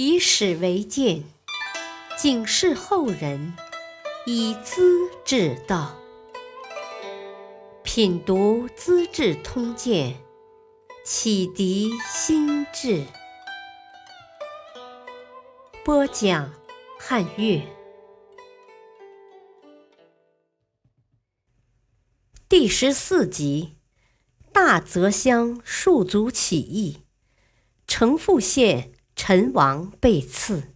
以史为鉴，警示后人，以资治道。品读《资治通鉴》，启迪心智。播讲汉乐，第十四集：大泽乡戍卒起义，城父县陈王被刺。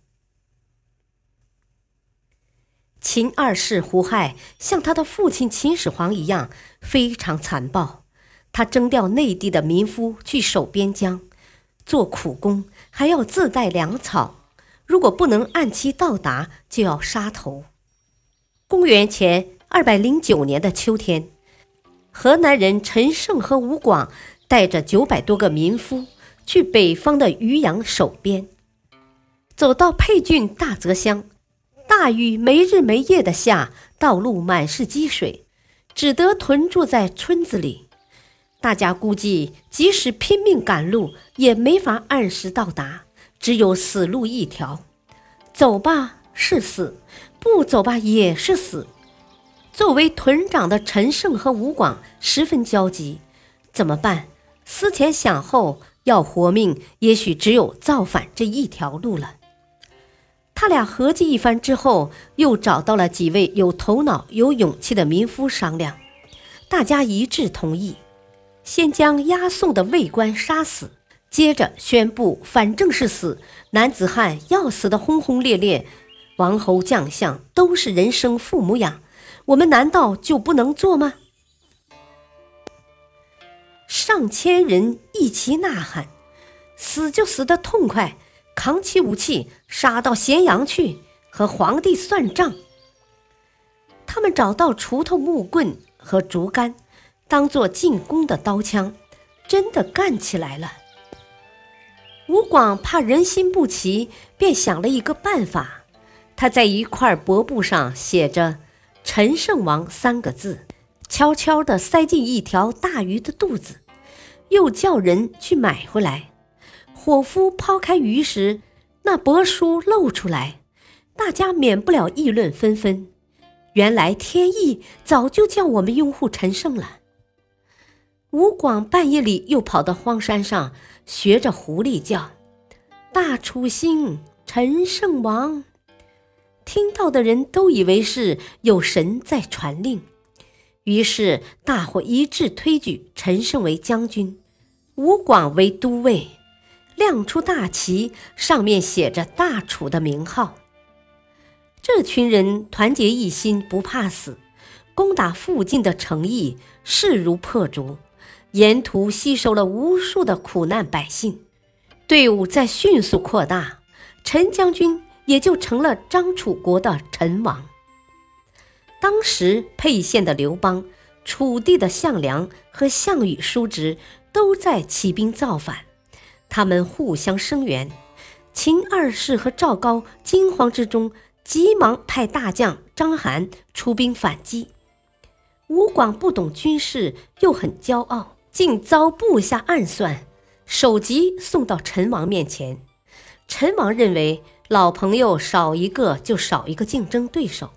秦二世胡亥像他的父亲秦始皇一样非常残暴，他征调内地的民夫去守边疆，做苦工，还要自带粮草。如果不能按期到达，就要杀头。公元前二百零九年的秋天，河南人陈胜和吴广带着九百多个民夫去北方的渔阳守边，走到沛郡大泽乡，大雨没日没夜的下，道路满是积水，只得屯住在村子里。大家估计，即使拼命赶路，也没法按时到达。只有死路一条，走吧是死，不走吧也是死。作为屯长的陈胜和吴广十分焦急，怎么办？思前想后，要活命，也许只有造反这一条路了。他俩合计一番之后，又找到了几位有头脑、有勇气的民夫商量，大家一致同意，先将押送的卫官杀死。接着宣布，反正是死，男子汉要死的轰轰烈烈，王侯将相都是人生父母养，我们难道就不能做吗？上千人一齐呐喊：“死就死得痛快，扛起武器杀到咸阳去，和皇帝算账。”他们找到锄头、木棍和竹竿，当做进攻的刀枪，真的干起来了。吴广怕人心不齐，便想了一个办法。他在一块帛布上写着“陈胜王”三个字，悄悄地塞进一条大鱼的肚子，又叫人去买回来。伙夫抛开鱼时，那帛书露出来，大家免不了议论纷纷。原来天意早就叫我们拥护陈胜了。吴广半夜里又跑到荒山上，学着狐狸叫：“大楚兴，陈胜王。”听到的人都以为是有神在传令，于是大伙一致推举陈胜为将军，吴广为都尉，亮出大旗，上面写着“大楚”的名号。这群人团结一心，不怕死，攻打附近的城邑，势如破竹。沿途吸收了无数的苦难百姓，队伍在迅速扩大，陈将军也就成了张楚国的陈王。当时沛县的刘邦、楚地的项梁和项羽叔侄都在起兵造反，他们互相声援。秦二世和赵高惊慌之中，急忙派大将章邯出兵反击。吴广不懂军事，又很骄傲。竟遭部下暗算，首级送到陈王面前。陈王认为老朋友少一个就少一个竞争对手，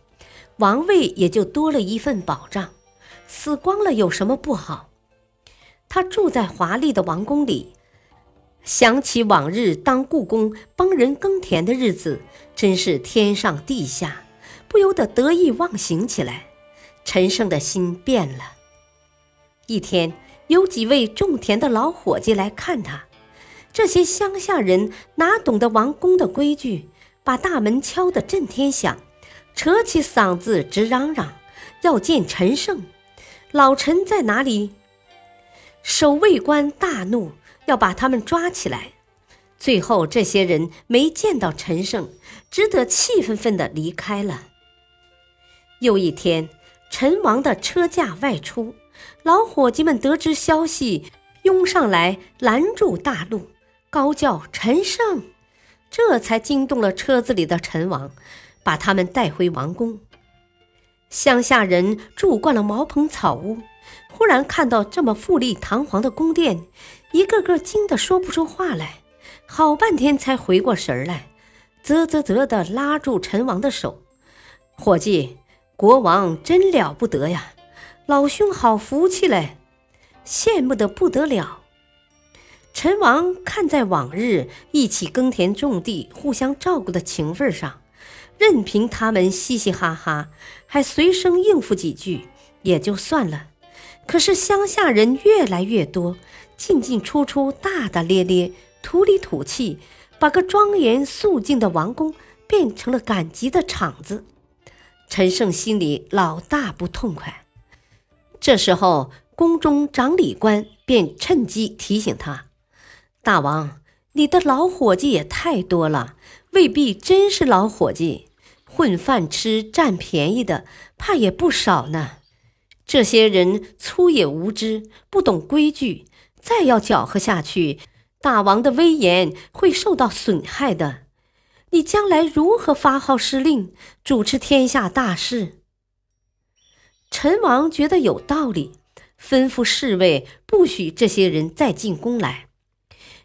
王位也就多了一份保障，死光了有什么不好？他住在华丽的王宫里，想起往日当故宫帮人耕田的日子，真是天上地下，不由得得意忘形起来。陈胜的心变了。一天。有几位种田的老伙计来看他，这些乡下人哪懂得王宫的规矩，把大门敲得震天响，扯起嗓子直嚷嚷要见陈胜。老陈在哪里？守卫官大怒，要把他们抓起来。最后，这些人没见到陈胜，只得气愤愤地离开了。又一天，陈王的车驾外出。老伙计们得知消息，拥上来拦住大路，高叫“陈胜”，这才惊动了车子里的陈王，把他们带回王宫。乡下人住惯了茅棚草屋，忽然看到这么富丽堂皇的宫殿，一个个惊得说不出话来，好半天才回过神来，啧啧啧地拉住陈王的手：“伙计，国王真了不得呀！老兄好福气嘞，羡慕得不得了。”陈王看在往日一起耕田种地、互相照顾的情分上，任凭他们嘻嘻哈哈，还随声应付几句也就算了。可是乡下人越来越多，进进出出，大大咧咧，土里土气，把个庄严肃静的王宫变成了赶集的场子。陈胜心里老大不痛快。这时候，宫中长礼官便趁机提醒他。大王，你的老伙计也太多了，未必真是老伙计，混饭吃、占便宜的，怕也不少呢。这些人粗野无知，不懂规矩，再要搅和下去，大王的威严会受到损害的。你将来如何发号施令，主持天下大事？陈王觉得有道理，吩咐侍卫不许这些人再进宫来。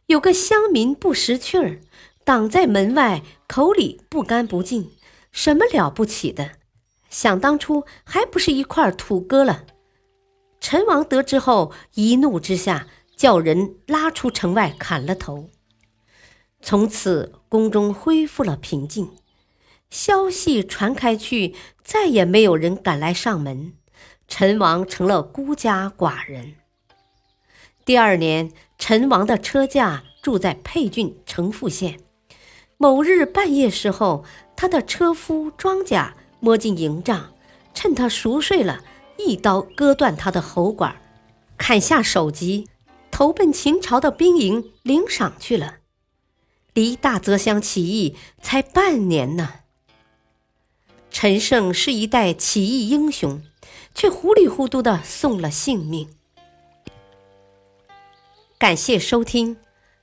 有个乡民不识趣儿，挡在门外，口里不干不净，什么了不起的？想当初还不是一块土疙了？陈王得知后，一怒之下叫人拉出城外砍了头。从此宫中恢复了平静，消息传开去，再也没有人敢来上门，陈王成了孤家寡人。第二年，陈王的车驾住在沛郡城父县。某日半夜时候，他的车夫庄稼摸进营帐，趁他熟睡了，一刀割断他的喉管，砍下首级，投奔秦朝的兵营领赏去了。离大泽乡起义才半年呢。陈胜是一代起义英雄，却糊里糊涂的送了性命。感谢收听，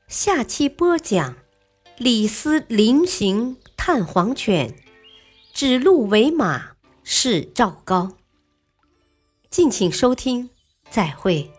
下期播讲李斯临行探黄犬，指鹿为马是赵高。敬请收听，再会。